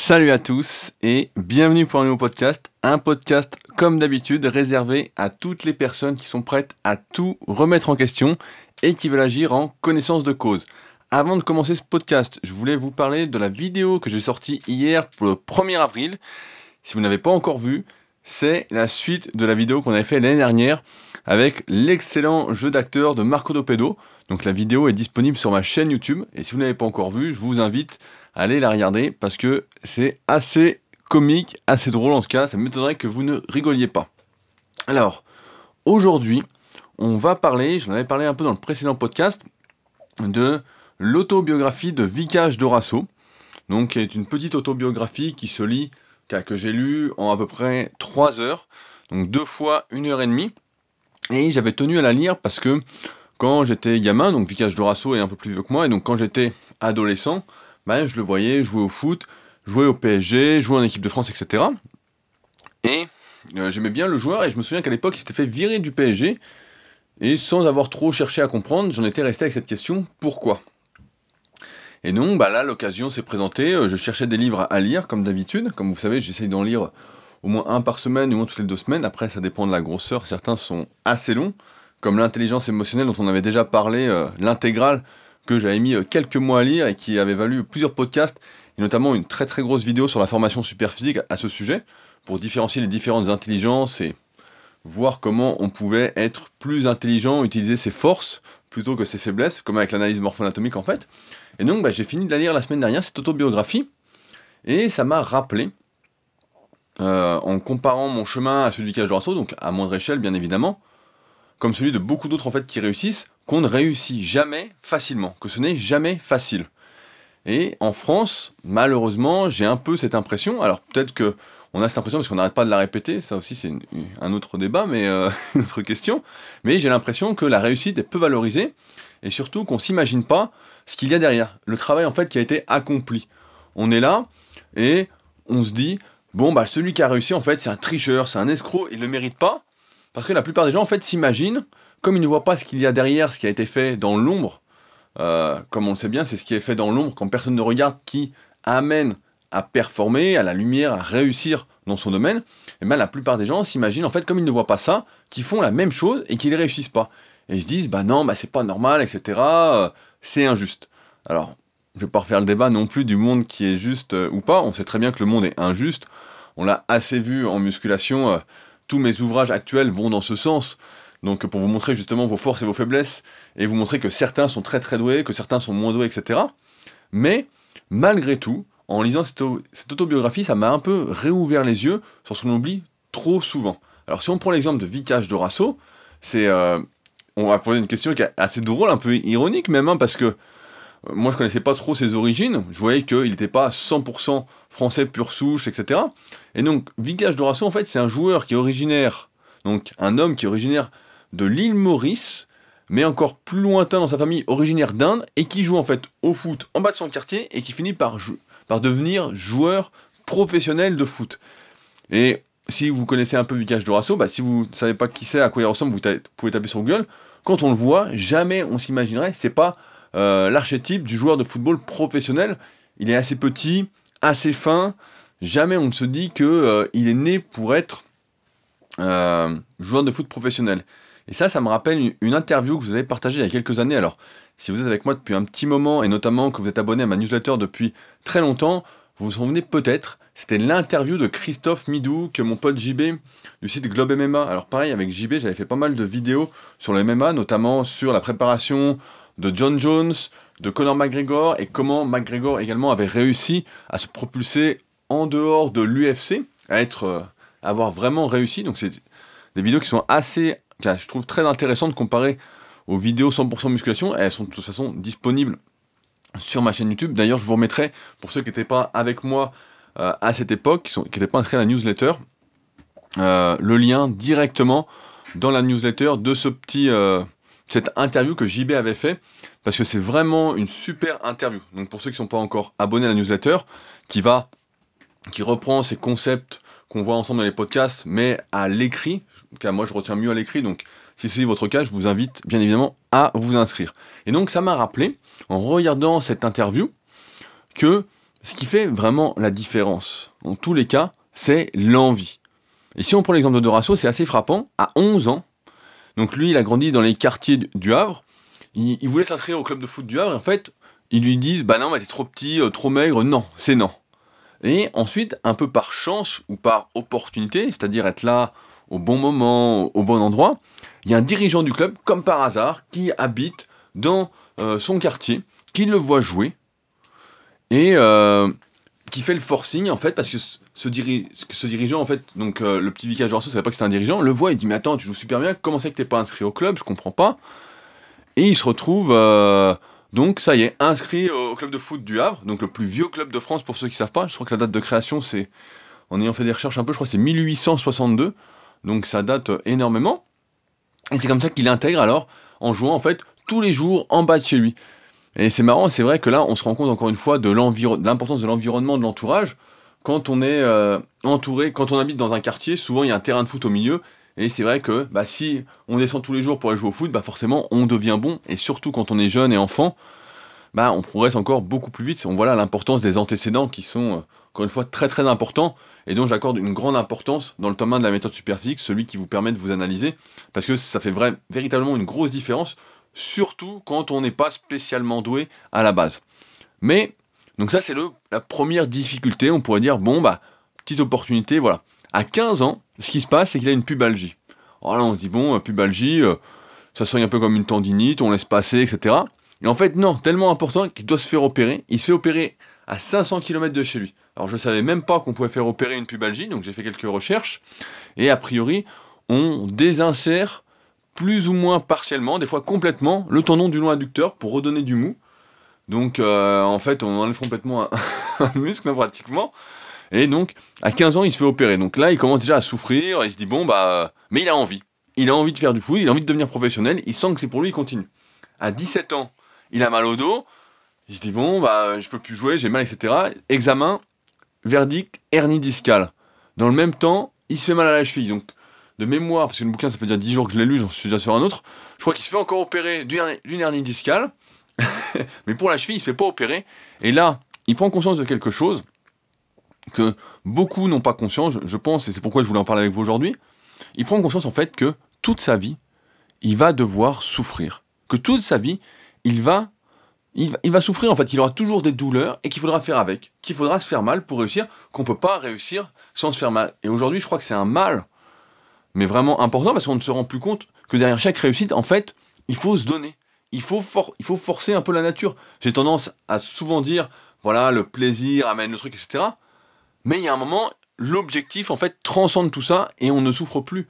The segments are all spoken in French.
Salut à tous et bienvenue pour un nouveau podcast. Un podcast comme d'habitude réservé à toutes les personnes qui sont prêtes à tout remettre en question et qui veulent agir en connaissance de cause. Avant de commencer ce podcast, je voulais vous parler de la vidéo que j'ai sortie hier pour le 1er avril. Si vous n'avez pas encore vu, c'est la suite de la vidéo qu'on avait fait l'année dernière avec l'excellent jeu d'acteur de Marco Dopedo. Donc la vidéo est disponible sur ma chaîne YouTube et si vous n'avez pas encore vu, je vous invite aller la regarder parce que c'est assez comique, assez drôle en ce cas, ça m'étonnerait que vous ne rigoliez pas. Alors, aujourd'hui, on va parler, j'en avais parlé un peu dans le précédent podcast, de l'autobiographie de Vicage Dorasso, donc qui est une petite autobiographie qui se lit, que j'ai lu en à peu près 3 heures, donc deux fois une heure et demie, et j'avais tenu à la lire parce que quand j'étais gamin, donc Vicage Dorasso est un peu plus vieux que moi, et donc quand j'étais adolescent, ben, je le voyais jouer au foot, jouer au PSG, jouer en équipe de France, etc. Et euh, j'aimais bien le joueur, et je me souviens qu'à l'époque, il s'était fait virer du PSG, et sans avoir trop cherché à comprendre, j'en étais resté avec cette question, pourquoi? Et donc, bah là, l'occasion s'est présentée, euh, je cherchais des livres à lire, comme d'habitude, comme vous savez, j'essaye d'en lire au moins un par semaine, au moins toutes les deux semaines, après ça dépend de la grosseur, certains sont assez longs, comme l'intelligence émotionnelle dont on avait déjà parlé, euh, l'intégrale que j'avais mis euh, quelques mois à lire et qui avait valu plusieurs podcasts, et notamment une très très grosse vidéo sur la formation superphysique à ce sujet, pour différencier les différentes intelligences et voir comment on pouvait être plus intelligent, utiliser ses forces plutôt que ses faiblesses, comme avec l'analyse morpho-anatomique en fait. Et donc bah, j'ai fini de la lire la semaine dernière, cette autobiographie, et ça m'a rappelé, euh, en comparant mon chemin à celui de Cage donc à moindre échelle bien évidemment, comme celui de beaucoup d'autres en fait qui réussissent, qu'on ne réussit jamais facilement, que ce n'est jamais facile. Et en France, malheureusement, j'ai un peu cette impression. Alors peut-être que on a cette impression parce qu'on n'arrête pas de la répéter. Ça aussi, c'est un autre débat, mais euh, une autre question. Mais j'ai l'impression que la réussite est peu valorisée et surtout qu'on s'imagine pas ce qu'il y a derrière, le travail en fait qui a été accompli. On est là et on se dit bon bah celui qui a réussi en fait c'est un tricheur, c'est un escroc, il le mérite pas. Parce que la plupart des gens, en fait, s'imaginent, comme ils ne voient pas ce qu'il y a derrière, ce qui a été fait dans l'ombre, euh, comme on le sait bien, c'est ce qui est fait dans l'ombre quand personne ne regarde, qui amène à performer, à la lumière, à réussir dans son domaine, et eh bien la plupart des gens s'imaginent, en fait, comme ils ne voient pas ça, qu'ils font la même chose et qu'ils ne réussissent pas. Et ils se disent, bah non, bah c'est pas normal, etc., euh, c'est injuste. Alors, je vais pas refaire le débat non plus du monde qui est juste euh, ou pas, on sait très bien que le monde est injuste, on l'a assez vu en musculation, tous mes ouvrages actuels vont dans ce sens. Donc pour vous montrer justement vos forces et vos faiblesses, et vous montrer que certains sont très très doués, que certains sont moins doués, etc. Mais malgré tout, en lisant cette, autobiographie, ça m'a un peu réouvert les yeux sur ce qu'on oublie trop souvent. Alors si on prend l'exemple de Vicage Dorasso, c'est... Euh, on va poser une question qui est assez drôle, un peu ironique même, hein, parce que moi je connaissais pas trop ses origines, je voyais qu'il n'était pas 100% français pur souche, etc. Et donc Vicage Dorasso en fait c'est un joueur qui est originaire, donc un homme qui est originaire de l'île Maurice, mais encore plus lointain dans sa famille, originaire d'Inde, et qui joue en fait au foot en bas de son quartier, et qui finit par, devenir joueur professionnel de foot. Et si vous connaissez un peu Vicage Dorasso, bah, si vous ne savez pas qui c'est, à quoi il ressemble, vous, pouvez taper sur Google. Quand on le voit, jamais on s'imaginerait, c'est pas euh, l'archétype du joueur de football professionnel. Il est assez petit, assez fin. Jamais on ne se dit qu'il euh, est né pour être euh, joueur de foot professionnel. Et ça, ça me rappelle une, interview que vous avez partagée il y a quelques années. Alors, si vous êtes avec moi depuis un petit moment, et notamment que vous êtes abonné à ma newsletter depuis très longtemps, vous vous souvenez peut-être, c'était l'interview de Christophe Midou, que mon pote JB du site Globe MMA. Alors pareil, avec JB, j'avais fait pas mal de vidéos sur le MMA, notamment sur la préparation de John Jones, de Conor McGregor et comment McGregor également avait réussi à se propulser en dehors de l'UFC, à euh, avoir vraiment réussi. Donc c'est des vidéos qui sont assez, je trouve très intéressantes comparées aux vidéos 100% musculation. elles sont de toute façon disponibles sur ma chaîne YouTube. D'ailleurs, je vous remettrai, pour ceux qui n'étaient pas avec moi euh, à cette époque, qui n'étaient pas inscrits à la newsletter, euh, le lien directement dans la newsletter de ce petit, cette interview que JB avait fait, parce que c'est vraiment une super interview. Donc pour ceux qui ne sont pas encore abonnés à la newsletter, qui va, qui reprend ces concepts qu'on voit ensemble dans les podcasts, mais à l'écrit, car moi je retiens mieux à l'écrit, donc si c'est votre cas, je vous invite bien évidemment à vous inscrire. Et donc ça m'a rappelé, en regardant cette interview, que ce qui fait vraiment la différence, en tous les cas, c'est l'envie. Et si on prend l'exemple de Dorasso, c'est assez frappant. À 11 ans, donc lui, il a grandi dans les quartiers du Havre. Il, voulait s'inscrire au club de foot du Havre. En fait, ils lui disent Bah non, mais t'es trop petit, euh, trop maigre. Non, c'est non. Et ensuite, un peu par chance ou par opportunité, c'est-à-dire être là au bon moment, au bon endroit, il y a un dirigeant du club, comme par hasard, qui habite dans euh, son quartier, qui le voit jouer et euh, qui fait le forcing en fait parce que ce, ce dirigeant en fait donc euh, le petit vicage ne savait pas que c'était un dirigeant le voit et dit mais attends tu joues super bien comment c'est que t'es pas inscrit au club? Je comprends pas. Et il se retrouve euh, donc ça y est inscrit au club de foot du Havre donc le plus vieux club de France pour ceux qui savent pas. Je crois que la date de création c'est en ayant fait des recherches un peu je crois que c'est 1862 donc ça date énormément. Et c'est comme ça qu'il intègre alors en jouant en fait tous les jours en bas de chez lui. Et c'est marrant, c'est vrai que là, on se rend compte encore une fois de l'importance de l'environnement, de l'entourage. Quand on est euh, entouré, quand on habite dans un quartier, souvent il y a un terrain de foot au milieu. Et c'est vrai que bah, si on descend tous les jours pour aller jouer au foot, bah, forcément on devient bon. Et surtout quand on est jeune et enfant, bah, on progresse encore beaucoup plus vite. On voit là l'importance des antécédents qui sont, euh, encore une fois, très très importants. Et dont j'accorde une grande importance dans le tome 1 de la méthode superphysique, celui qui vous permet de vous analyser. Parce que ça fait véritablement une grosse différence surtout quand on n'est pas spécialement doué à la base. Mais, donc ça c'est la première difficulté, on pourrait dire, bon bah, petite opportunité, voilà. À 15 ans, ce qui se passe, c'est qu'il a une pubalgie. Alors là on se dit, bon, pubalgie, euh, ça soigne un peu comme une tendinite, on laisse passer, etc. Et en fait, non, tellement important qu'il doit se faire opérer. Il se fait opérer à 500 km de chez lui. Alors je ne savais même pas qu'on pouvait faire opérer une pubalgie, donc j'ai fait quelques recherches. Et a priori, on désinsère plus ou moins partiellement, des fois complètement, le tendon du long adducteur pour redonner du mou. Donc euh, en fait, on enlève complètement un, muscle pratiquement. Et donc, à 15 ans, il se fait opérer. Donc là, il commence déjà à souffrir. Il se dit, bon, bah. Mais il a envie. Il a envie de faire du foot, il a envie de devenir professionnel. Il sent que c'est pour lui, il continue. À 17 ans, il a mal au dos. Il se dit, bon, bah, je peux plus jouer, j'ai mal, etc. Examen, verdict, hernie discale. Dans le même temps, il se fait mal à la cheville. Donc, de mémoire, parce que le bouquin, ça fait déjà 10 jours que je l'ai lu, j'en suis déjà sur un autre. Je crois qu'il se fait encore opérer d'une hernie discale. mais pour la cheville, il se fait pas opérer. Et là, il prend conscience de quelque chose que beaucoup n'ont pas conscience, je pense, et c'est pourquoi je voulais en parler avec vous aujourd'hui. Il prend conscience en fait que toute sa vie, il va devoir souffrir. Que toute sa vie, il va, il va, il va souffrir en fait, il aura toujours des douleurs et qu'il faudra faire avec, qu'il faudra se faire mal pour réussir, qu'on ne peut pas réussir sans se faire mal. Et aujourd'hui, je crois que c'est un mal mais vraiment important parce qu'on ne se rend plus compte que derrière chaque réussite, en fait, il faut se donner. Il faut, il faut forcer un peu la nature. J'ai tendance à souvent dire, voilà, le plaisir amène le truc, etc. Mais il y a un moment, l'objectif, en fait, transcende tout ça et on ne souffre plus.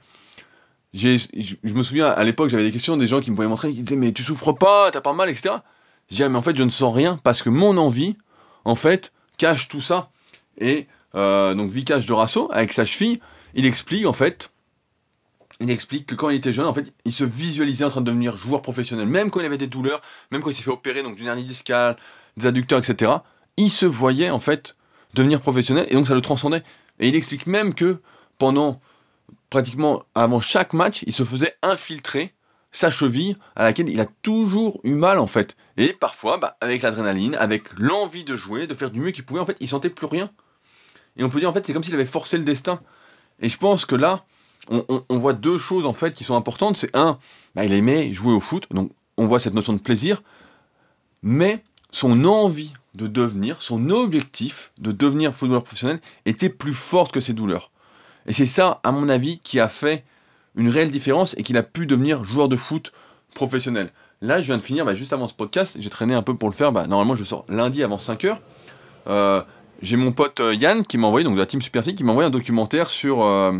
Je, je me souviens, à l'époque, j'avais des questions des gens qui me voyaient montrer, qui disaient, mais tu souffres pas, t'as pas mal, etc. J'ai disais, mais en fait, je ne sens rien parce que mon envie, en fait, cache tout ça. Et euh, donc, Vikash de Rasso, avec sa cheville, il explique, en fait, il explique que quand il était jeune, en fait, il se visualisait en train de devenir joueur professionnel, même quand il avait des douleurs, même quand il s'est fait opérer, donc d'une hernie discale, des adducteurs, etc. Il se voyait en fait devenir professionnel et donc ça le transcendait. Et il explique même que pendant pratiquement avant chaque match, il se faisait infiltrer sa cheville à laquelle il a toujours eu mal en fait. Et parfois, bah, avec l'adrénaline, avec l'envie de jouer, de faire du mieux qu'il pouvait, en fait, il sentait plus rien. Et on peut dire en fait, c'est comme s'il avait forcé le destin. Et je pense que là, on, voit deux choses en fait qui sont importantes. C'est un, bah, il aimait jouer au foot, donc on voit cette notion de plaisir, mais son envie de devenir, son objectif de devenir footballeur professionnel était plus forte que ses douleurs. Et c'est ça, à mon avis, qui a fait une réelle différence et qu'il a pu devenir joueur de foot professionnel. Là, je viens de finir, bah, juste avant ce podcast, j'ai traîné un peu pour le faire. Bah, normalement, je sors lundi avant 5h. Euh, j'ai mon pote euh, Yann qui m'a envoyé, donc de la team Super qui m'a envoyé un documentaire sur, euh,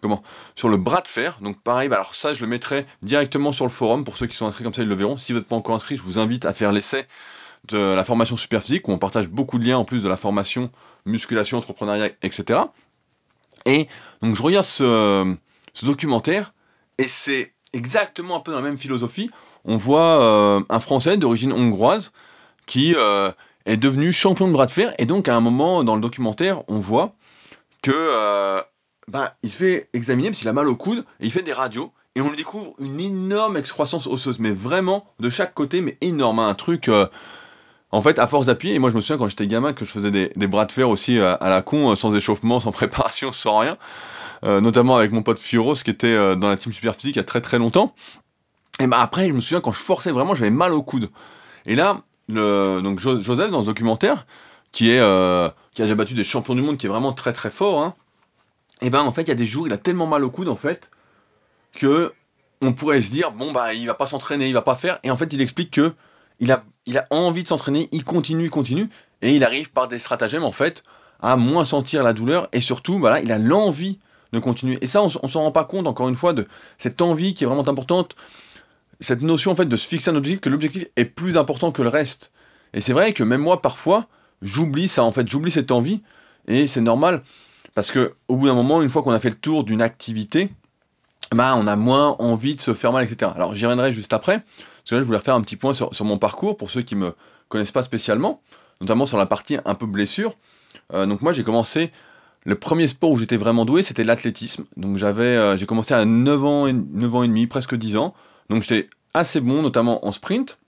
comment sur le bras de fer. Donc pareil, bah, alors ça je le mettrai directement sur le forum pour ceux qui sont inscrits comme ça ils le verront. Si vous n'êtes pas encore inscrit, je vous invite à faire l'essai de la formation super physique où on partage beaucoup de liens en plus de la formation musculation, entrepreneuriat, etc. Et donc je regarde ce, documentaire et c'est exactement un peu dans la même philosophie. On voit euh, un Français d'origine hongroise qui euh, est devenu champion de bras de fer et donc à un moment dans le documentaire on voit que euh, bah, il se fait examiner parce qu'il a mal au coude et il fait des radios et on lui découvre une énorme excroissance osseuse, mais vraiment de chaque côté, mais énorme, hein, un truc. Euh, en fait, à force d'appuyer, et moi je me souviens quand j'étais gamin que je faisais des, bras de fer aussi à, la con, sans échauffement, sans préparation, sans rien, notamment avec mon pote Fioros qui était dans la team super physique il y a très très longtemps. Et bah après, je me souviens quand je forçais vraiment, j'avais mal au coude. Et là, le, donc Joseph dans ce documentaire, qui est qui a déjà battu des champions du monde, qui est vraiment très très fort, hein, et ben en fait il y a des jours il a tellement mal au coude en fait que on pourrait se dire bon bah il va pas s'entraîner, il va pas faire. Et en fait il explique que il a, il a envie de s'entraîner, il continue, il continue et il arrive par des stratagèmes en fait à moins sentir la douleur. Et surtout voilà, il a l'envie de continuer. Et ça on, on s'en rend pas compte encore une fois de cette envie qui est vraiment importante cette notion en fait de se fixer un objectif que l'objectif est plus important que le reste. Et c'est vrai que même moi parfois j'oublie ça en fait. J'oublie cette envie et c'est normal parce que au bout d'un moment, une fois qu'on a fait le tour d'une activité, bah, on a moins envie de se faire mal, etc. Alors j'y reviendrai juste après, parce que là je voulais refaire un petit point sur, mon parcours pour ceux qui me connaissent pas spécialement, notamment sur la partie un peu blessure. Euh, donc moi j'ai commencé, le premier sport où j'étais vraiment doué c'était l'athlétisme. Donc j'avais, euh, j'ai commencé à 9 ans, 9 ans et demi, presque 10 ans. Donc j'étais assez bon, notamment en sprint.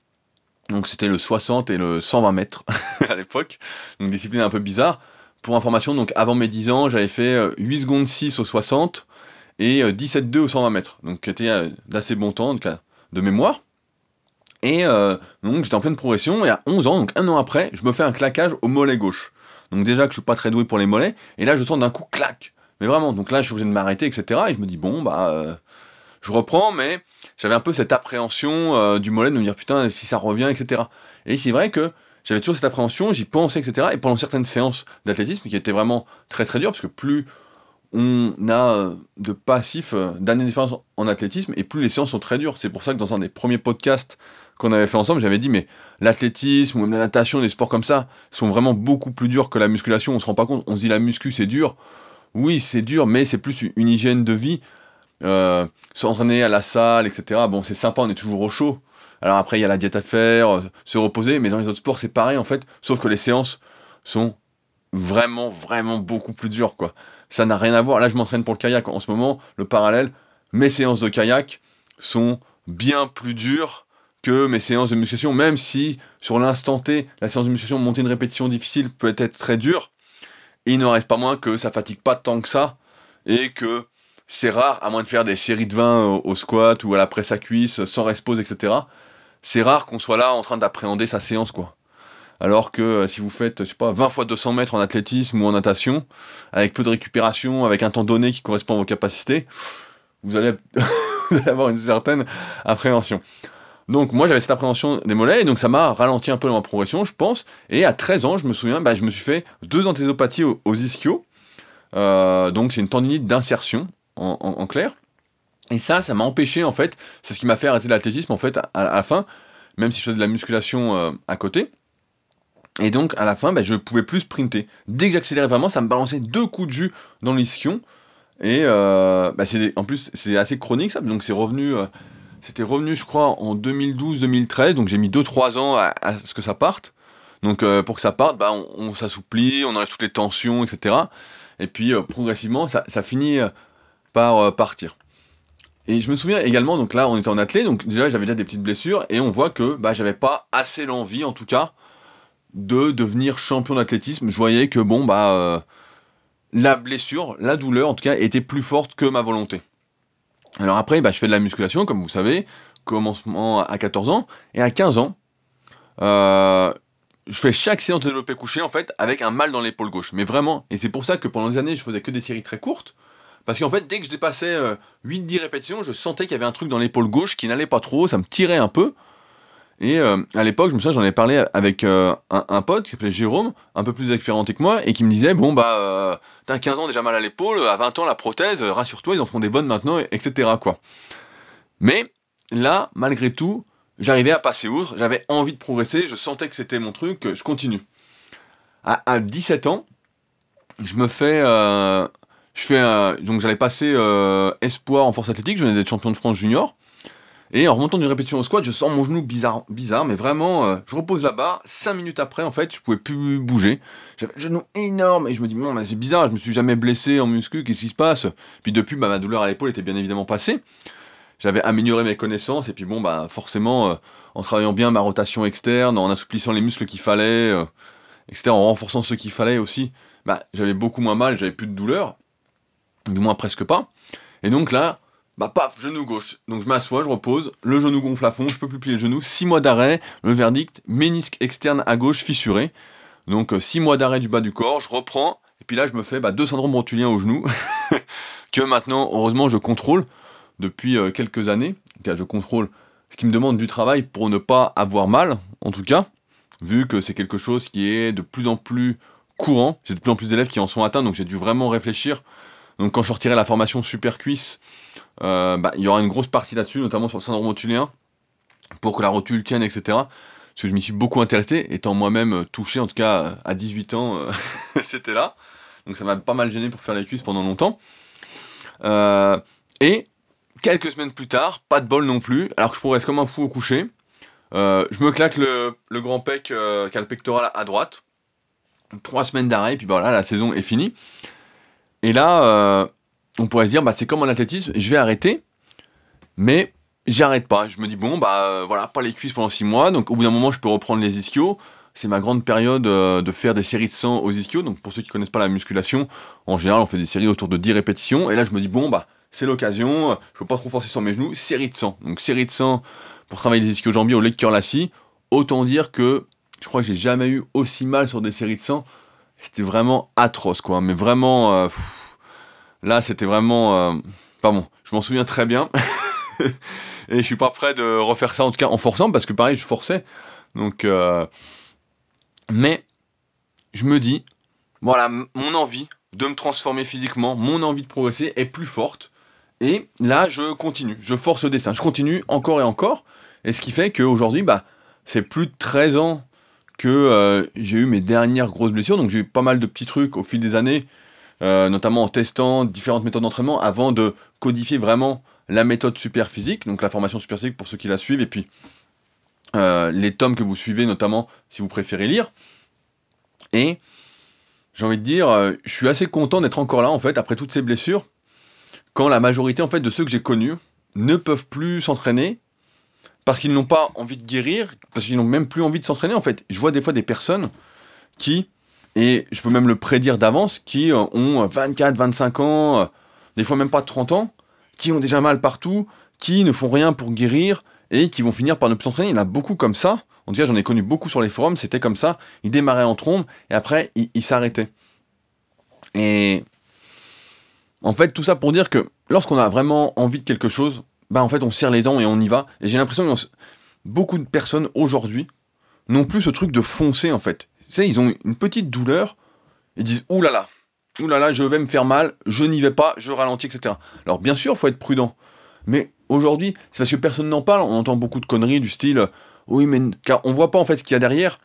Donc c'était le 60 et le 120 mètres à l'époque. Donc discipline un peu bizarre. Pour information, donc avant mes 10 ans, j'avais fait 8 euh, secondes 6 au 60 et 17,2 euh, au 120 mètres. Donc c'était euh, d'assez bon temps de mémoire. Et donc j'étais en pleine progression et à 11 ans, donc un an après, je me fais un claquage au mollet gauche. Donc déjà que je suis pas très doué pour les mollets, et là je sens d'un coup clac. Mais vraiment, donc là je suis obligé de m'arrêter, etc. Et je me dis bon bah je reprends, mais j'avais un peu cette appréhension du mollet de me dire putain si ça revient, etc. Et c'est vrai que j'avais toujours cette appréhension, j'y pensais, etc. Et pendant certaines séances d'athlétisme, qui étaient vraiment très très dures, parce que plus on a euh, de passifs, euh, d'années d'expérience en athlétisme, et plus les séances sont très dures. C'est pour ça que dans un des premiers podcasts qu'on avait fait ensemble, j'avais dit, mais l'athlétisme ou la natation, des sports comme ça, sont vraiment beaucoup plus durs que la musculation. On se rend pas compte, on se dit la muscu c'est dur. Oui, c'est dur, mais c'est plus une hygiène de vie. Euh, s'entraîner à la salle, etc. Bon, c'est sympa, on est toujours au chaud. Alors après, il y a la diète à faire, euh, se reposer, mais dans les autres sports, c'est pareil en fait, sauf que les séances sont vraiment, vraiment beaucoup plus dures, quoi. Ça n'a rien à voir. Là, je m'entraîne pour le kayak en ce moment, le parallèle, mes séances de kayak sont bien plus dures que mes séances de musculation, même si sur l'instant T, la séance de musculation, monter une répétition difficile peut être très dure, il ne reste pas moins que ça fatigue pas tant que ça, et que c'est rare, à moins de faire des séries de 20 au, squat ou à la presse à cuisse, sans respose, etc c'est rare qu'on soit là en train d'appréhender sa séance, quoi. Alors que euh, si vous faites, je sais pas, 20 fois 200 mètres en athlétisme ou en natation, avec peu de récupération, avec un temps donné qui correspond à vos capacités, vous allez, avoir une certaine appréhension. Donc moi j'avais cette appréhension des mollets, et donc ça m'a ralenti un peu dans ma progression, je pense. Et à 13 ans, je me souviens, bah, je me suis fait deux anthésopathies aux, ischios. Euh, donc c'est une tendinite d'insertion, en clair. Et ça, ça m'a empêché, en fait, c'est ce qui m'a fait arrêter l'athlétisme, en fait, à, la fin, même si je faisais de la musculation euh, à côté. Et donc, à la fin, bah, je pouvais plus sprinter. Dès que j'accélérais vraiment, ça me balançait deux coups de jus dans l'ischion. Et euh, bah, en plus, c'est assez chronique, ça. Donc, c'est revenu, euh, c'était revenu, je crois, en 2012-2013. Donc, j'ai mis 2-3 ans à, ce que ça parte. Donc, pour que ça parte, bah, on, s'assouplit, on enlève toutes les tensions, etc. Et puis, progressivement, ça finit par partir. Et je me souviens également, donc là on était en athlète, donc déjà j'avais déjà des petites blessures, et on voit que bah, j'avais pas assez l'envie en tout cas de devenir champion d'athlétisme. Je voyais que bon bah euh, la blessure, la douleur en tout cas était plus forte que ma volonté. Alors après bah, je fais de la musculation comme vous savez, commencement à 14 ans, et à 15 ans, euh, je fais chaque séance de développé couché en fait avec un mal dans l'épaule gauche. Mais vraiment, et c'est pour ça que pendant des années je faisais que des séries très courtes, parce qu'en fait, dès que je dépassais 8-10 euh, répétitions, je sentais qu'il y avait un truc dans l'épaule gauche qui n'allait pas trop, ça me tirait un peu. Et euh, à l'époque, je me souviens, j'en ai parlé avec euh, un, pote qui s'appelait Jérôme, un peu plus expérimenté que moi, et qui me disait Bon, bah, t'as 15 ans déjà mal à l'épaule, à 20 ans la prothèse, rassure-toi, ils en font des bonnes maintenant, etc. Mais là, malgré tout, j'arrivais à passer outre, j'avais envie de progresser, je sentais que c'était mon truc, je continue. À, à 17 ans, je me fais je fais donc j'allais passer euh, espoir en force athlétique, je venais d'être champion de France junior. Et en remontant d'une répétition au squat, je sens mon genou bizarre, bizarre mais vraiment, euh, je repose la barre. 5 minutes après, en fait, je pouvais plus bouger. J'avais le genou énorme et je me dis, non, mais c'est bizarre, je me suis jamais blessé en muscu, qu'est-ce qui se passe? Puis depuis, bah, ma douleur à l'épaule était bien évidemment passée. j'avais amélioré mes connaissances, et puis bon, bah forcément, en travaillant bien ma rotation externe, en assouplissant les muscles qu'il fallait, etc., en renforçant ce qu'il fallait aussi, bah j'avais beaucoup moins mal, j'avais plus de douleur, du moins presque pas. Et donc là, bah paf, genou gauche. Donc je m'assois, je repose, le genou gonfle à fond, je peux plus plier le genou, 6 mois d'arrêt, le verdict, ménisque externe à gauche fissuré. Donc 6 mois d'arrêt du bas du corps, je reprends, et puis là je me fais bah, deux syndromes rotuliens au genou, que maintenant, heureusement, je contrôle depuis quelques années. je contrôle ce qui me demande du travail pour ne pas avoir mal, en tout cas, vu que c'est quelque chose qui est de plus en plus courant. J'ai de plus en plus d'élèves qui en sont atteints, donc j'ai dû vraiment réfléchir. Donc quand je sortirai la formation super cuisse, euh, bah, il y aura une grosse partie là-dessus, notamment sur le syndrome rotulien, pour que la rotule tienne, etc. Parce que je m'y suis beaucoup intéressé, étant moi-même euh, touché, en tout cas euh, à 18 ans, c'était là. Donc ça m'a pas mal gêné pour faire les cuisses pendant longtemps. et quelques semaines plus tard, pas de bol non plus, alors que je progresse comme un fou au coucher. je me claque le, grand pec qui a le pectoral à droite. Trois semaines d'arrêt, puis voilà, la saison est finie. Et là, on pourrait se dire, bah, c'est comme en athlétisme, je vais arrêter, mais j'arrête pas. Je me dis, bon, bah euh, voilà, pas les cuisses pendant 6 mois, donc au bout d'un moment, je peux reprendre les ischios. C'est ma grande période euh, de faire des séries de 100 aux ischios. Donc pour ceux qui connaissent pas la musculation, en général, on fait des séries autour de 10 répétitions. Et là, je me dis, bon, bah c'est l'occasion, je peux pas trop forcer sur mes genoux, série de 100. Donc série de 100 pour travailler les ischios jambiers au de cœur Autant dire que je crois que j'ai jamais eu aussi mal sur des séries de 100. C'était vraiment atroce, quoi. Mais vraiment. Euh, Là, c'était vraiment. Euh, pas bon, je m'en souviens très bien. et je suis pas prêt de refaire ça, en tout cas en forçant, parce que pareil, je forçais. Donc. Euh, mais, je me dis, voilà, mon envie de me transformer physiquement, mon envie de progresser est plus forte. Et là, je continue, je force le destin, je continue encore et encore. Et ce qui fait qu'aujourd'hui, bah, c'est plus de 13 ans que euh, j'ai eu mes dernières grosses blessures. Donc j'ai eu pas mal de petits trucs au fil des années euh, notamment en testant différentes méthodes d'entraînement avant de codifier vraiment la méthode super physique, donc la formation super physique pour ceux qui la suivent, et puis euh, les tomes que vous suivez, notamment si vous préférez lire. Et j'ai envie de dire, je suis assez content d'être encore là, en fait, après toutes ces blessures, quand la majorité, en fait, de ceux que j'ai connus ne peuvent plus s'entraîner parce qu'ils n'ont pas envie de guérir, parce qu'ils n'ont même plus envie de s'entraîner, en fait. Je vois des fois des personnes qui et je peux même le prédire d'avance, qui euh, ont 24, 25 ans, euh, des fois même pas 30 ans, qui ont déjà mal partout, qui ne font rien pour guérir et qui vont finir par ne plus s'entraîner. Il y en a beaucoup comme ça. En tout cas, j'en ai connu beaucoup sur les forums, c'était comme ça. Ils démarraient en trombe et après, ils s'arrêtaient. Et en fait, tout ça pour dire que lorsqu'on a vraiment envie de quelque chose, bah en fait, on serre les dents et on y va. Et j'ai l'impression que beaucoup de personnes aujourd'hui n'ont plus ce truc de foncer en fait sais, ils ont une petite douleur, ils disent Ouh là là, ouh là là, je vais me faire mal, je n'y vais pas, je ralentis, etc. Alors bien sûr, faut être prudent. Mais aujourd'hui, c'est parce que personne n'en parle, on entend beaucoup de conneries du style Oui, mais car on voit pas en fait ce qu'il y a derrière.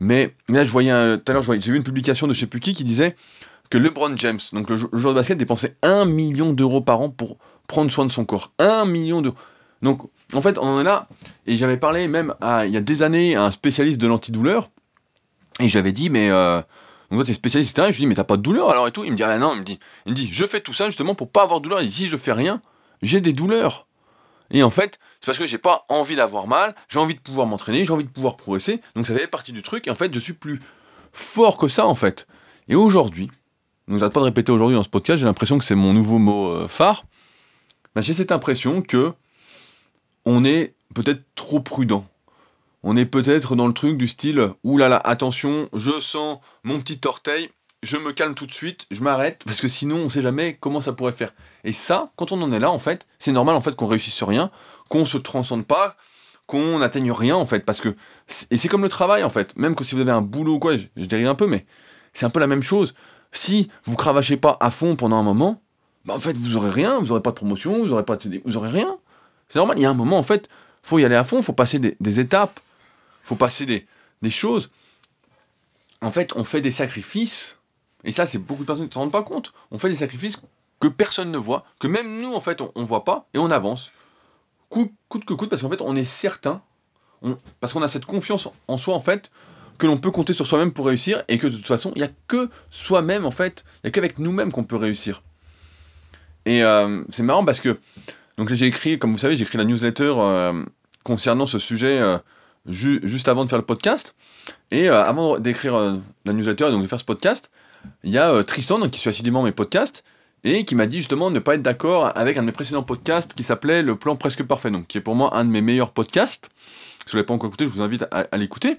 Mais là, je voyais tout à l'heure, j'ai vu une publication de je sais qui disait que LeBron James, donc le, joueur de basket, dépensait 1 million d'euros par an pour prendre soin de son corps. 1 million d'euros. Donc, en fait, on en est là. Et j'avais parlé même il y a des années à un spécialiste de l'antidouleur et j'avais dit, mais euh, donc toi t'es spécialiste, etc. Et je lui dis, mais t'as pas de douleur alors et tout. Il me dit, ah non, il me dit, je fais tout ça justement pour pas avoir de douleur. Il dit, si je fais rien, j'ai des douleurs. Et en fait, c'est parce que j'ai pas envie d'avoir mal, j'ai envie de pouvoir m'entraîner, j'ai envie de pouvoir progresser. Donc ça fait partie du truc. Et en fait, je suis plus fort que ça en fait. Et aujourd'hui, donc j'arrête pas de répéter aujourd'hui dans ce podcast, j'ai l'impression que c'est mon nouveau mot euh, phare. Ben, j'ai cette impression que on est peut-être trop prudent on est peut-être dans le truc du style là, attention, je sens mon petit orteil, je me calme tout de suite, je m'arrête, parce que sinon on sait jamais comment ça pourrait faire. Et ça, quand on en est là, en fait, c'est normal en fait qu'on réussisse rien, qu'on se transcende pas, qu'on n'atteigne rien en fait, parce que. Et c'est comme le travail en fait, même que si vous avez un boulot ou quoi, je dérive un peu, mais c'est un peu la même chose. Si vous cravachez pas à fond pendant un moment, bah en fait vous aurez rien, vous aurez pas de promotion, vous aurez pas vous aurez rien. C'est normal, il y a un moment en fait, faut y aller à fond, faut passer des étapes faut passer des, choses. En fait, on fait des sacrifices, et ça, c'est beaucoup de personnes qui ne s'en rendent pas compte. On fait des sacrifices que personne ne voit, que même nous, en fait, on ne voit pas, et on avance. Coûte, que coûte, parce qu'en fait, on est certain, parce qu'on a cette confiance en soi, en fait, que l'on peut compter sur soi-même pour réussir, et que de toute façon, il n'y a que soi-même, en fait, il n'y a qu'avec nous-mêmes qu'on peut réussir. Et euh, c'est marrant parce que Donc j'ai écrit, comme vous savez, j'ai écrit la newsletter euh, concernant ce sujet euh, juste avant de faire le podcast. Et avant d'écrire la newsletter et donc de faire ce podcast, il y a Tristan, donc, qui suit assidûment mes podcasts, et qui m'a dit justement de ne pas être d'accord avec un de mes précédents podcasts qui s'appelait Le plan presque parfait, donc qui est pour moi un de mes meilleurs podcasts. Si vous ne l'avez pas encore écouté, je vous invite à, l'écouter.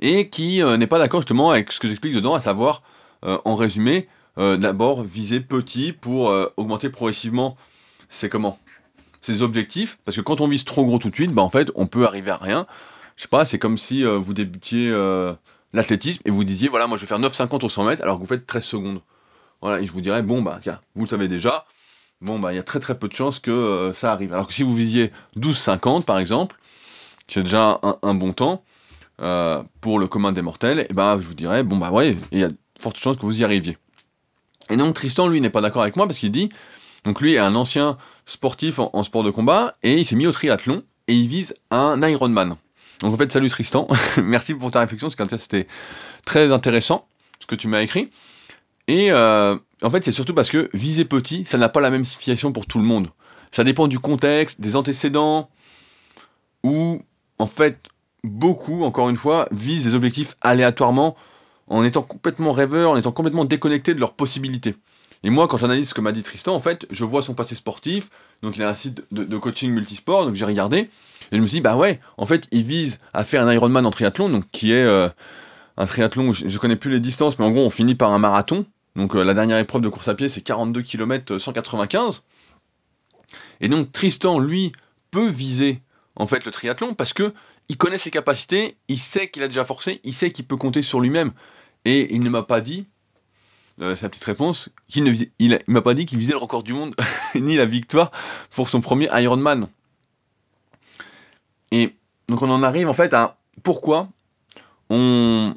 Et qui n'est pas d'accord justement avec ce que j'explique dedans, à savoir, en résumé, d'abord viser petit pour augmenter progressivement c'est comment Ces objectifs, parce que quand on vise trop gros tout de suite, bah en fait, on peut arriver à rien. Je sais pas, c'est comme si euh, vous débutiez euh, l'athlétisme et vous disiez, voilà, moi je vais faire 9,50 au 100 mètres alors que vous faites 13 secondes. Voilà, et je vous dirais, bon, bah, tiens, vous le savez déjà, bon, bah, il y a très très peu de chances que euh, ça arrive. Alors que si vous visiez 12,50 par exemple, c'est déjà un, bon temps pour le commun des mortels, et bah, je vous dirais, bon, bah, ouais, il y a de fortes chances que vous y arriviez. Et donc Tristan, lui, n'est pas d'accord avec moi parce qu'il dit, donc lui est un ancien sportif en, sport de combat et il s'est mis au triathlon et il vise un Ironman. Donc en fait, salut Tristan, merci pour ta réflexion, parce que c'était très intéressant ce que tu m'as écrit. Et euh, en fait, c'est surtout parce que viser petit, ça n'a pas la même signification pour tout le monde. Ça dépend du contexte, des antécédents, ou en fait, beaucoup, encore une fois, visent des objectifs aléatoirement en étant complètement rêveurs, en étant complètement déconnectés de leurs possibilités. Et moi, quand j'analyse ce que m'a dit Tristan, en fait, je vois son passé sportif. Donc, il a un site de, coaching multisport. Donc, j'ai regardé. Et je me suis dit, bah ouais, en fait, il vise à faire un Ironman en triathlon. Donc, qui est euh, un triathlon, je, ne connais plus les distances, mais en gros, on finit par un marathon. Donc, euh, la dernière épreuve de course à pied, c'est 42 km 195. Et donc, Tristan, lui, peut viser, en fait, le triathlon parce que il connaît ses capacités, il sait qu'il a déjà forcé, il sait qu'il peut compter sur lui-même. Et il ne m'a pas dit, euh, sa petite réponse, il ne il, m'a pas dit qu'il visait le record du monde ni la victoire pour son premier Ironman. Et donc on en arrive en fait à pourquoi on,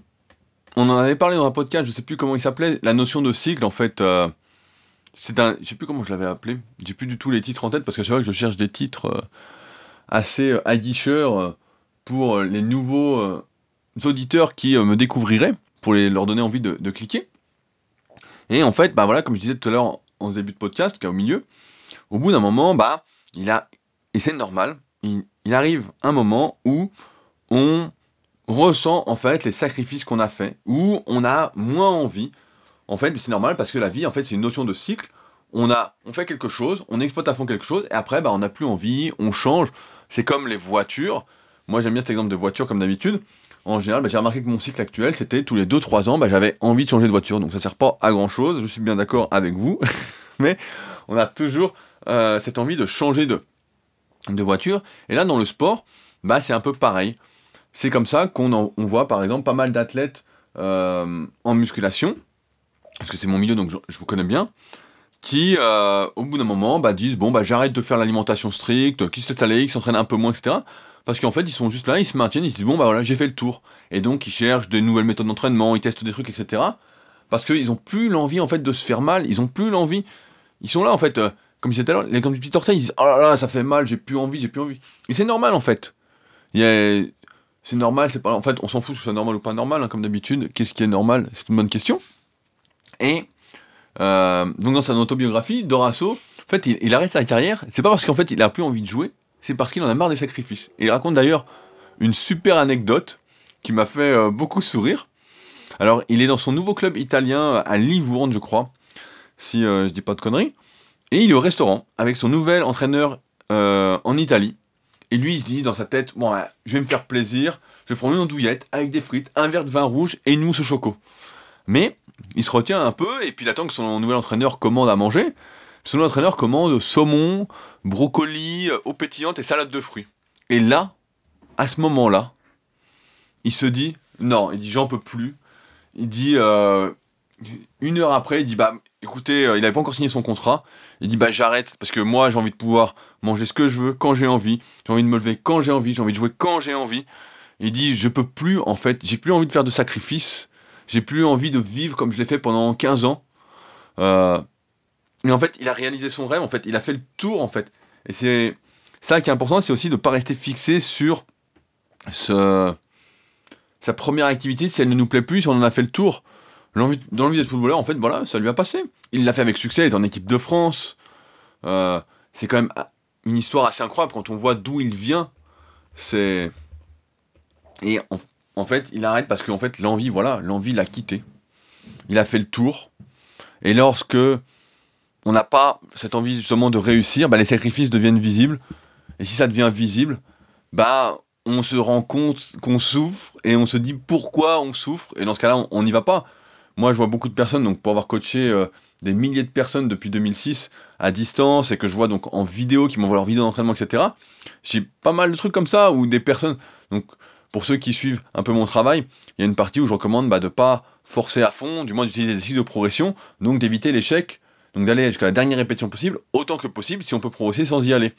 on en avait parlé dans un podcast, je sais plus comment il s'appelait, la notion de cycle en fait. Euh, c'est un, je sais plus comment je l'avais appelé, j'ai plus du tout les titres en tête parce que c'est vrai que je cherche des titres euh, assez aguicheurs pour les nouveaux auditeurs qui me découvriraient, pour les, leur donner envie de, cliquer. Et en fait, bah voilà, comme je disais tout à l'heure en, début de podcast, qui est au milieu, au bout d'un moment, bah, il a, et c'est normal, il, arrive un moment où on ressent en fait les sacrifices qu'on a fait, où on a moins envie. En fait, c'est normal parce que la vie, en fait, c'est une notion de cycle. On a, on fait quelque chose, on exploite à fond quelque chose, et après, bah, on n'a plus envie, on change. C'est comme les voitures. Moi, j'aime bien cet exemple de voiture comme d'habitude en général, bah, j'ai remarqué que mon cycle actuel, c'était tous les 2-3 ans, bah, j'avais envie de changer de voiture. Donc ça sert pas à grand chose, je suis bien d'accord avec vous. Mais on a toujours euh, cette envie de changer de, voiture. Et là, dans le sport, bah, c'est un peu pareil. C'est comme ça qu'on voit par exemple pas mal d'athlètes euh, en musculation, parce que c'est mon milieu donc je, vous connais bien, qui euh, au bout d'un moment disent bon bah j'arrête de faire l'alimentation stricte, qui se laisse aller, qui s'entraîne un peu moins, etc. Parce qu'en fait, ils sont juste là, ils se maintiennent, ils se disent bon bah voilà, j'ai fait le tour. Et donc ils cherchent de nouvelles méthodes d'entraînement, ils testent des trucs, etc. Parce qu'ils ont plus l'envie en fait de se faire mal, ils ont plus l'envie. Ils sont là en fait, euh, comme je disais tout à l'heure, les comme du petit orteil, ils disent oh là là, ça fait mal, j'ai plus envie, j'ai plus envie. Et c'est normal en fait. C'est normal, c'est pas. En fait, on s'en fout que ce soit normal ou pas normal, hein, comme d'habitude. Qu'est-ce qui est normal? C'est une bonne question. Et euh, donc dans sa autobiographie, Dorasso, en fait, il, il arrête sa carrière. C'est pas parce qu'en fait il a plus envie de jouer, c'est parce qu'il en a marre des sacrifices. Et il raconte d'ailleurs une super anecdote qui m'a fait euh, beaucoup sourire. Alors, il est dans son nouveau club italien à Livourne, je crois, si euh, je dis pas de conneries. Et il est au restaurant avec son nouvel entraîneur euh, en Italie. Et lui, il se dit dans sa tête, bon, je vais me faire plaisir, je prendre une andouillette avec des frites, un verre de vin rouge et une mousse au choco. Mais il se retient un peu et puis il attend que son nouvel entraîneur commande à manger. Son entraîneur commande saumon, brocoli, eau pétillante et salade de fruits. Et là, à ce moment-là, il se dit non, il dit j'en peux plus. Il dit euh, une heure après, il dit bah écoutez, euh, il n'avait pas encore signé son contrat. Il dit bah j'arrête parce que moi j'ai envie de pouvoir manger ce que je veux quand j'ai envie. J'ai envie de me lever quand j'ai envie. J'ai envie de jouer quand j'ai envie. Il dit je peux plus en fait, j'ai plus envie de faire de sacrifices. J'ai plus envie de vivre comme je l'ai fait pendant 15 ans. Euh, et en fait, il a réalisé son rêve, en fait, il a fait le tour, en fait. Et c'est ça qui est important, c'est aussi de ne pas rester fixé sur ce, sa première activité, si elle ne nous plaît plus, si on en a fait le tour. L'envie, dans l'envie d'être footballeur, en fait, voilà, ça lui a passé. Il l'a fait avec succès, il est en équipe de France. Euh, c'est quand même une histoire assez incroyable quand on voit d'où il vient. C'est. Et en, fait, il arrête parce qu'en fait, l'envie, voilà, l'envie l'a quitté. Il a fait le tour. Et lorsque on n'a pas cette envie justement de réussir, bah, les sacrifices deviennent visibles. Et si ça devient visible, bah, on se rend compte qu'on souffre et on se dit pourquoi on souffre. Et dans ce cas-là, on n'y va pas. Moi, je vois beaucoup de personnes, donc pour avoir coaché euh, des milliers de personnes depuis 2006 à distance et que je vois donc en vidéo, qui m'envoient leurs vidéos d'entraînement, etc. J'ai pas mal de trucs comme ça où des personnes, donc pour ceux qui suivent un peu mon travail, il y a une partie où je recommande bah, de pas forcer à fond, du moins d'utiliser des cycles de progression, donc d'éviter l'échec, donc d'aller jusqu'à la dernière répétition possible, autant que possible, si on peut progresser sans y aller.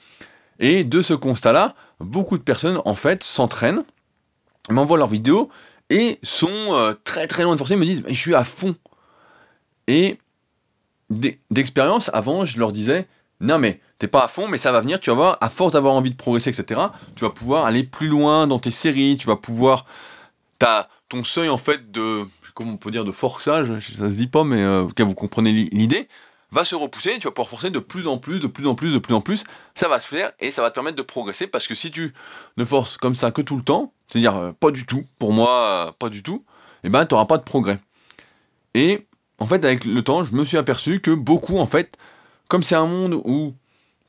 Et de ce constat-là, beaucoup de personnes en fait s'entraînent, m'envoient leurs vidéos et sont euh, très très loin de forcer, me disent je suis à fond. Et d'expérience, avant, je leur disais, non mais t'es pas à fond, mais ça va venir, tu vas voir, à force d'avoir envie de progresser, etc., tu vas pouvoir aller plus loin dans tes séries, tu vas pouvoir... T'as ton seuil en fait de... Comment on peut dire de forçage, ça se dit pas, mais euh, vous comprenez l'idée, va se repousser, tu vas pouvoir forcer de plus en plus, de plus en plus, de plus en plus, ça va se faire et ça va te permettre de progresser parce que si tu ne forces comme ça que tout le temps, c'est-à-dire euh, pas du tout, pour moi, euh, pas du tout, et eh ben tu n'auras pas de progrès. Et en fait, avec le temps, je me suis aperçu que beaucoup, en fait, comme c'est un monde où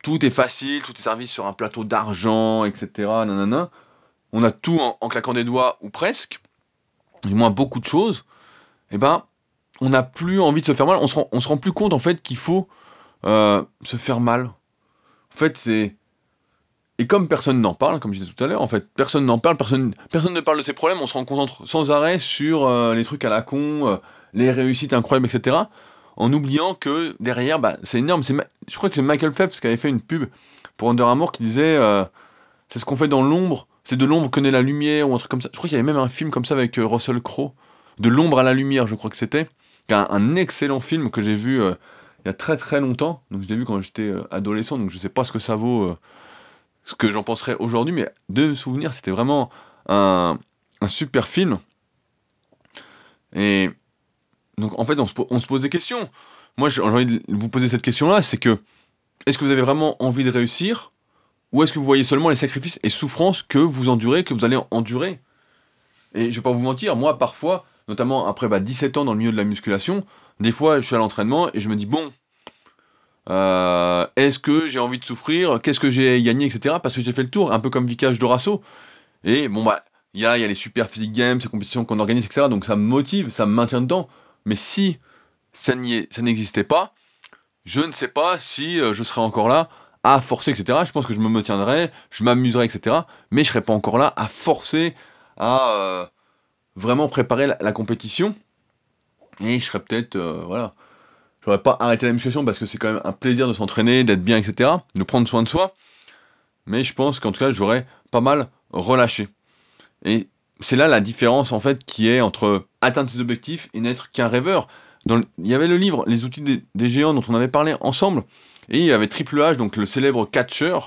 tout est facile, tout est servi sur un plateau d'argent, etc., nanana, on a tout en, claquant des doigts, ou presque, du moins beaucoup de choses, et eh ben, on n'a plus envie de se faire mal, on se rend, se rend plus compte, en fait, qu'il faut euh, se faire mal. En. Et comme personne n'en parle, comme je disais tout à l'heure, en personne n'en parle, personne, ne parle de ses problèmes, on se concentre sans arrêt sur euh, les trucs à la con, euh, les réussites incroyables, etc. En oubliant que derrière, bah, c'est énorme. C'est je crois que c'est Michael Phelps qui avait fait une pub pour Under Armour qui disait c'est ce qu'on fait dans l'ombre, c'est de l'ombre que naît la lumière ou un truc comme ça. Je crois qu'il y avait même un film comme ça avec Russell Crowe, de l'ombre à la lumière, je crois que c'était. Un, un excellent film que j'ai vu euh, il y a très très longtemps. Donc je l'ai vu quand j'étais adolescent, donc je sais pas ce que ça vaut, ce que j'en penserais aujourd'hui, mais de souvenir, c'était vraiment un, un super film. Et donc en fait, on se, pose des questions. Moi, j'ai envie de vous poser cette question-là, c'est que est-ce que vous avez vraiment envie de réussir? Ou est-ce que vous voyez seulement les sacrifices et souffrances que vous endurez, que vous allez endurer? Et je vais pas vous mentir, moi parfois, notamment après 17 bah, ans dans le milieu de la musculation, des fois je suis à l'entraînement et je me dis bon, euh, est-ce que j'ai envie de souffrir? Qu'est-ce que j'ai gagné, etc. Parce que j'ai fait le tour, un peu comme Vicage Dorasso. Et bon bah, il y a, y a les super physique games, ces compétitions qu'on organise, etc. Donc ça me motive, ça me maintient dedans. Mais si ça n'existait pas, je ne sais pas si euh, je serais encore là à forcer, etc. Je pense que je me tiendrais, je m'amuserais, etc. Mais je serais pas encore là à forcer, à euh, vraiment préparer la, compétition. Et je serais peut-être, euh, voilà, j'aurais pas arrêté la musculation parce que c'est quand même un plaisir de s'entraîner, d'être bien, etc. De prendre soin de soi. Mais je pense qu'en tout cas, j'aurais pas mal relâché. Et c'est là la différence en fait qui est entre atteindre ses objectifs et n'être qu'un rêveur. il y avait le livre Les outils des, géants dont on avait parlé ensemble, et il y avait Triple H, donc le célèbre catcher.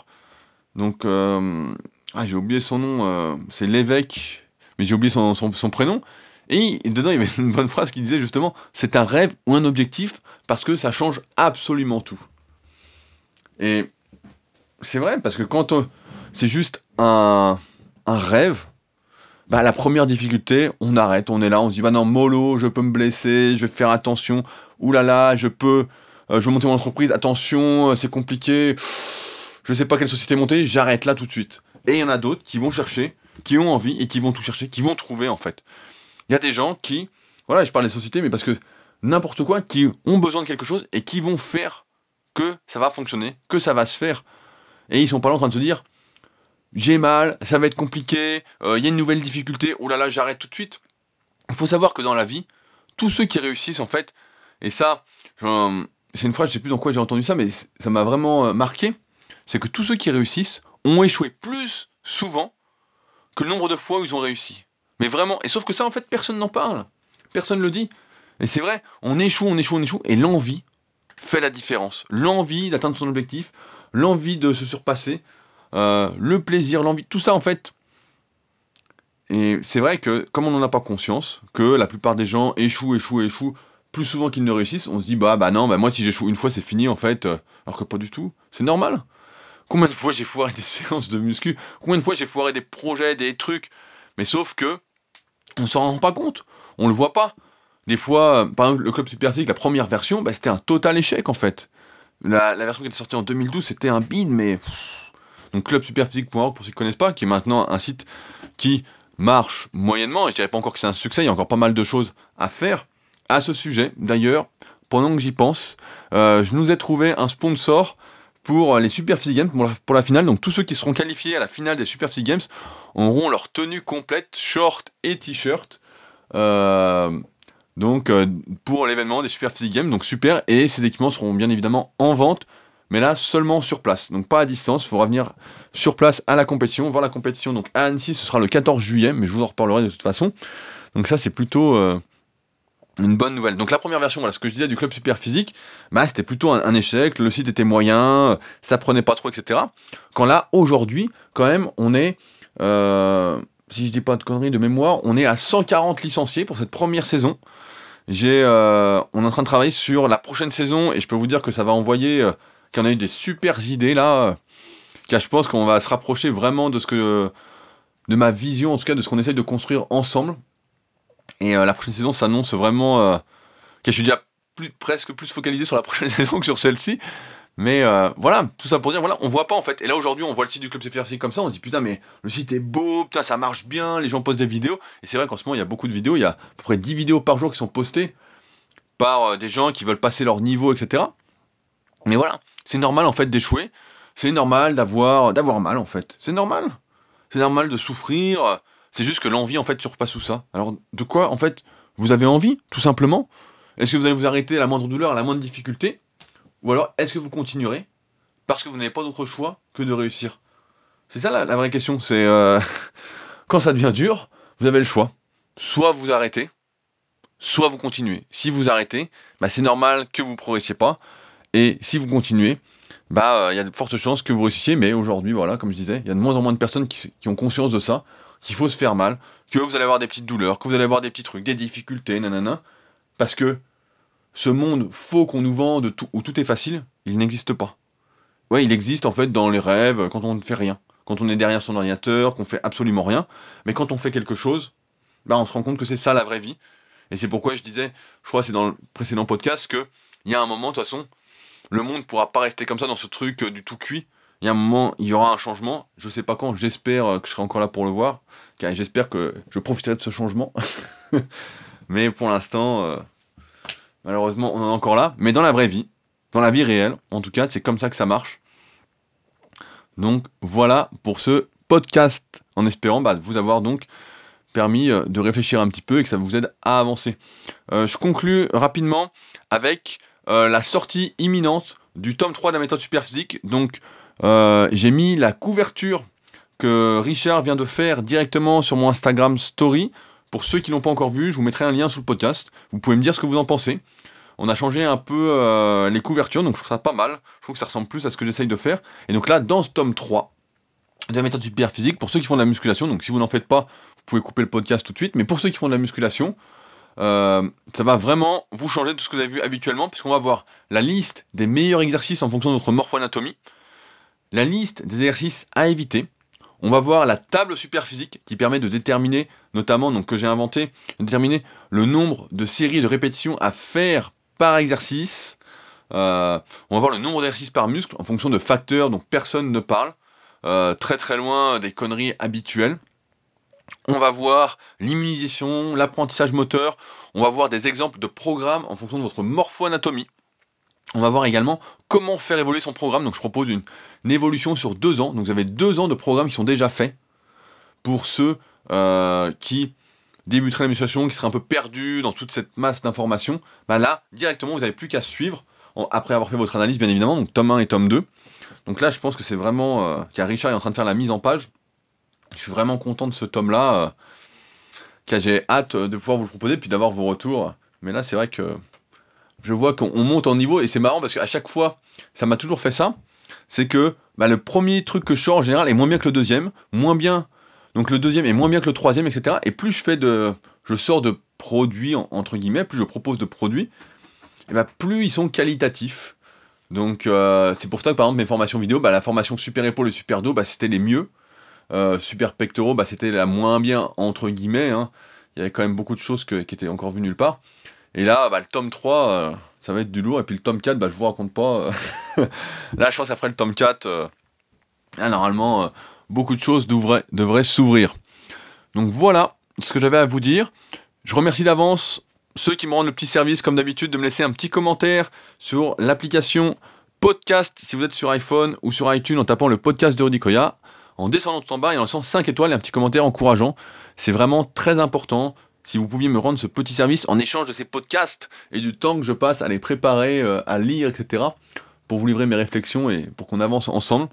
Donc, euh, ah, j'ai oublié son nom, euh, c'est l'évêque, mais j'ai oublié son, son, prénom. Et dedans, il y avait une bonne phrase qui disait justement c'est un rêve ou un objectif parce que ça change absolument tout. Et c'est vrai, parce que quand c'est juste un, un rêve, bah, la première difficulté, on arrête, on est là, on se dit, bah non, mollo, je peux me blesser, je vais faire attention, oulala, là là, je peux, euh, je veux monter mon entreprise, attention, euh, c'est compliqué, je sais pas quelle société monter, j'arrête là tout de suite. Et il y en a d'autres qui vont chercher, qui ont envie et qui vont tout chercher, qui vont trouver en fait. Il y a des gens qui, voilà, je parle des sociétés, mais parce que n'importe quoi, qui ont besoin de quelque chose et qui vont faire que ça va fonctionner, que ça va se faire. Et ils sont pas là en train de se dire, j'ai mal, ça va être compliqué, il euh, y a une nouvelle difficulté, oh là là, j'arrête tout de suite. Il faut savoir que dans la vie, tous ceux qui réussissent, en fait, et ça, c'est une phrase, je sais plus dans quoi j'ai entendu ça, mais ça m'a vraiment euh, marqué, c'est que tous ceux qui réussissent ont échoué plus souvent que le nombre de fois où ils ont réussi. Mais vraiment, et sauf que ça, en fait, personne n'en parle. Personne ne le dit. Et c'est vrai, on échoue, on échoue, on échoue, et l'envie fait la différence. L'envie d'atteindre son objectif, l'envie de se surpasser, euh, le plaisir, l'envie, tout ça en fait. Et c'est vrai que comme on n'en a pas conscience, que la plupart des gens échouent, échouent, échouent plus souvent qu'ils ne réussissent, on se dit bah bah non, bah moi si j'échoue une fois c'est fini en fait, euh, alors que pas du tout. C'est normal. Combien de fois j'ai foiré des séances de muscu? Combien de fois j'ai foiré des projets, des trucs? Mais sauf que on s'en rend pas compte, on le voit pas. Des fois, euh, par exemple, le club Super Physique, la première version, bah, c'était un total échec en fait. La, version qui était sortie en 2012, c'était un bide, mais. Donc clubsuperphysique.org pour ceux qui ne connaissent pas, qui est maintenant un site qui marche moyennement, et je dirais pas encore que c'est un succès, il y a encore pas mal de choses à faire. À ce sujet, d'ailleurs, pendant que j'y pense, euh, je nous ai trouvé un sponsor pour les Super Physique Games pour la, finale. Donc tous ceux qui seront qualifiés à la finale des Super Physique Games auront leur tenue complète, short et t-shirt. Euh, donc euh, pour l'événement des Super Physique Games, donc super, et ces équipements seront bien évidemment en vente, mais là seulement sur place, donc pas à distance, il faudra venir sur place à la compétition, voir la compétition donc à Annecy, ce sera le 14 juillet, mais je vous en reparlerai de toute façon. Donc ça c'est plutôt euh, une bonne nouvelle. Donc la première version, voilà, ce que je disais du club super physique, bah, c'était plutôt un, échec, le site était moyen, ça prenait pas trop, etc. Quand là, aujourd'hui, quand même, on est, euh, si je dis pas de conneries de mémoire, on est à 140 licenciés pour cette première saison. J'ai, euh, on est en train de travailler sur la prochaine saison et je peux vous dire que ça va envoyer, euh, qu'on a eu des super idées là, euh, car je pense qu'on va se rapprocher vraiment de ce que, de ma vision en tout cas de ce qu'on essaye de construire ensemble. Et la prochaine saison s'annonce vraiment, que je suis déjà presque plus focalisé sur la prochaine saison que sur celle-ci. Mais euh, voilà, tout ça pour dire, voilà, on voit pas en fait. Et là aujourd'hui, on voit le site du club CFRC comme ça, on se dit putain, mais le site est beau, putain, ça marche bien, les gens postent des vidéos. Et c'est vrai qu'en ce moment, il y a beaucoup de vidéos, il y a à peu près 10 vidéos par jour qui sont postées par euh, des gens qui veulent passer leur niveau, etc. Mais voilà, c'est normal en fait d'échouer, c'est normal d'avoir d'avoir mal en fait, c'est normal. C'est normal de souffrir, c'est juste que l'envie en fait surpasse tout ça. Alors de quoi en fait vous avez envie, tout simplement? Est-ce que vous allez vous arrêter à la moindre douleur, à la moindre difficulté? Ou alors, est-ce que vous continuerez parce que vous n'avez pas d'autre choix que de réussir? C'est ça la, vraie question. C'est euh, quand ça devient dur, vous avez le choix. Soit vous arrêtez, soit vous continuez. Si vous arrêtez, bah, c'est normal que vous ne progressiez pas. Et si vous continuez, bah, il y a de fortes chances que vous réussissiez. Mais aujourd'hui, voilà, comme je disais, il y a de moins en moins de personnes qui ont conscience de ça, qu'il faut se faire mal, que vous allez avoir des petites douleurs, que vous allez avoir des petits trucs, des difficultés, nanana. Parce que ce monde faux qu'on nous vend où tout est facile, il n'existe pas. Ouais, il existe en fait dans les rêves, quand on ne fait rien. Quand on est derrière son ordinateur, qu'on fait absolument rien. Mais quand on fait quelque chose, bah on se rend compte que c'est ça la vraie vie. Et c'est pourquoi je disais, je crois que c'est dans le précédent podcast, que il y a un moment, de toute façon, le monde ne pourra pas rester comme ça dans ce truc euh, du tout cuit. Il y a un moment, il y aura un changement. Je sais pas quand, j'espère que je serai encore là pour le voir. Car j'espère que je profiterai de ce changement. Mais pour l'instant, euh, Malheureusement, on est encore là. Mais dans la vraie vie, dans la vie réelle, en tout cas, c'est comme ça que ça marche. Donc voilà pour ce podcast, en espérant bah, vous avoir donc permis euh, de réfléchir un petit peu et que ça vous aide à avancer. Euh, je conclus rapidement avec la sortie imminente du tome 3 de la méthode superphysique. Donc j'ai mis la couverture que Richard vient de faire directement sur mon Instagram Story. Pour ceux qui ne l'ont pas encore vu, je vous mettrai un lien sous le podcast. Vous pouvez me dire ce que vous en pensez. On a changé un peu euh, les couvertures, donc je trouve ça pas mal. Je trouve que ça ressemble plus à ce que j'essaye de faire. Et donc là, dans ce tome 3 de la méthode super physique, pour ceux qui font de la musculation, donc si vous n'en faites pas, vous pouvez couper le podcast tout de suite. Mais pour ceux qui font de la musculation, euh, ça va vraiment vous changer de ce que vous avez vu habituellement, puisqu'on va voir la liste des meilleurs exercices en fonction de votre morpho-anatomie, la liste des exercices à éviter, on va voir la table superphysique qui permet de déterminer, notamment, donc que j'ai inventé, de déterminer le nombre de séries de répétitions à faire par exercice. Euh, on va voir le nombre d'exercices par muscle en fonction de facteurs dont personne ne parle, euh, très très loin des conneries habituelles. On va voir l'immunisation, l'apprentissage moteur, on va voir des exemples de programmes en fonction de votre morpho-anatomie. On va voir également comment faire évoluer son programme. Donc je propose une, évolution sur deux ans. Donc vous avez deux ans de programmes qui sont déjà faits pour ceux euh, qui débuteraient la musculation, qui seraient un peu perdus dans toute cette masse d'informations. Bah là, directement, vous n'avez plus qu'à suivre après avoir fait votre analyse, bien évidemment. Donc tome 1 et tome 2. Donc là, je pense que c'est vraiment... Euh, car Richard est en train de faire la mise en page. Je suis vraiment content de ce tome-là. Euh, car j'ai hâte de pouvoir vous le proposer, puis d'avoir vos retours. Mais là, c'est vrai que je vois qu'on monte en niveau et c'est marrant parce qu'à chaque fois, ça m'a toujours fait ça. C'est que bah, le premier truc que je sors en général est moins bien que le deuxième, moins bien. Donc le deuxième est moins bien que le troisième, etc. Et plus je fais de, je sors de produits, entre guillemets, plus je propose de produits, et bah, plus ils sont qualitatifs. Donc euh, c'est pour ça que par exemple mes formations vidéo, bah, la formation super épaule et super dos, bah, c'était les mieux. Euh, super pectoraux, c'était la moins bien entre guillemets. Hein. Il y avait quand même beaucoup de choses qui étaient encore vues nulle part. Et là, bah, le tome 3, euh, ça va être du lourd. Et puis le tome 4, bah, je vous raconte pas. là, je pense qu'après le tome 4, normalement, beaucoup de choses devraient, devraient s'ouvrir. Donc voilà ce que j'avais à vous dire. Je remercie d'avance ceux qui me rendent le petit service, comme d'habitude, de me laisser un petit commentaire sur l'application podcast si vous êtes sur iPhone ou sur iTunes en tapant le podcast de Rudy Koya, en descendant tout en bas et en laissant 5 étoiles et un petit commentaire encourageant. C'est vraiment très important. Si vous pouviez me rendre ce petit service en échange de ces podcasts et du temps que je passe à les préparer, euh, à lire, etc., pour vous livrer mes réflexions et pour qu'on avance ensemble.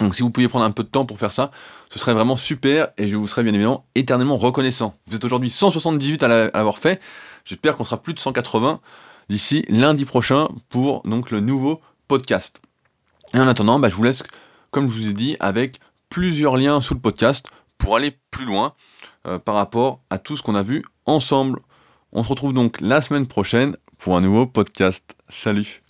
Donc si vous pouviez prendre un peu de temps pour faire ça, ce serait vraiment super et je vous serais bien évidemment éternellement reconnaissant. Vous êtes aujourd'hui 178 à l'avoir fait. J'espère qu'on sera plus de 180 d'ici lundi prochain pour donc le nouveau podcast. Et en attendant, bah, je vous laisse, comme je vous ai dit, avec plusieurs liens sous le podcast pour aller plus loin euh, par rapport à tout ce qu'on a vu ensemble. On se retrouve donc la semaine prochaine pour un nouveau podcast. Salut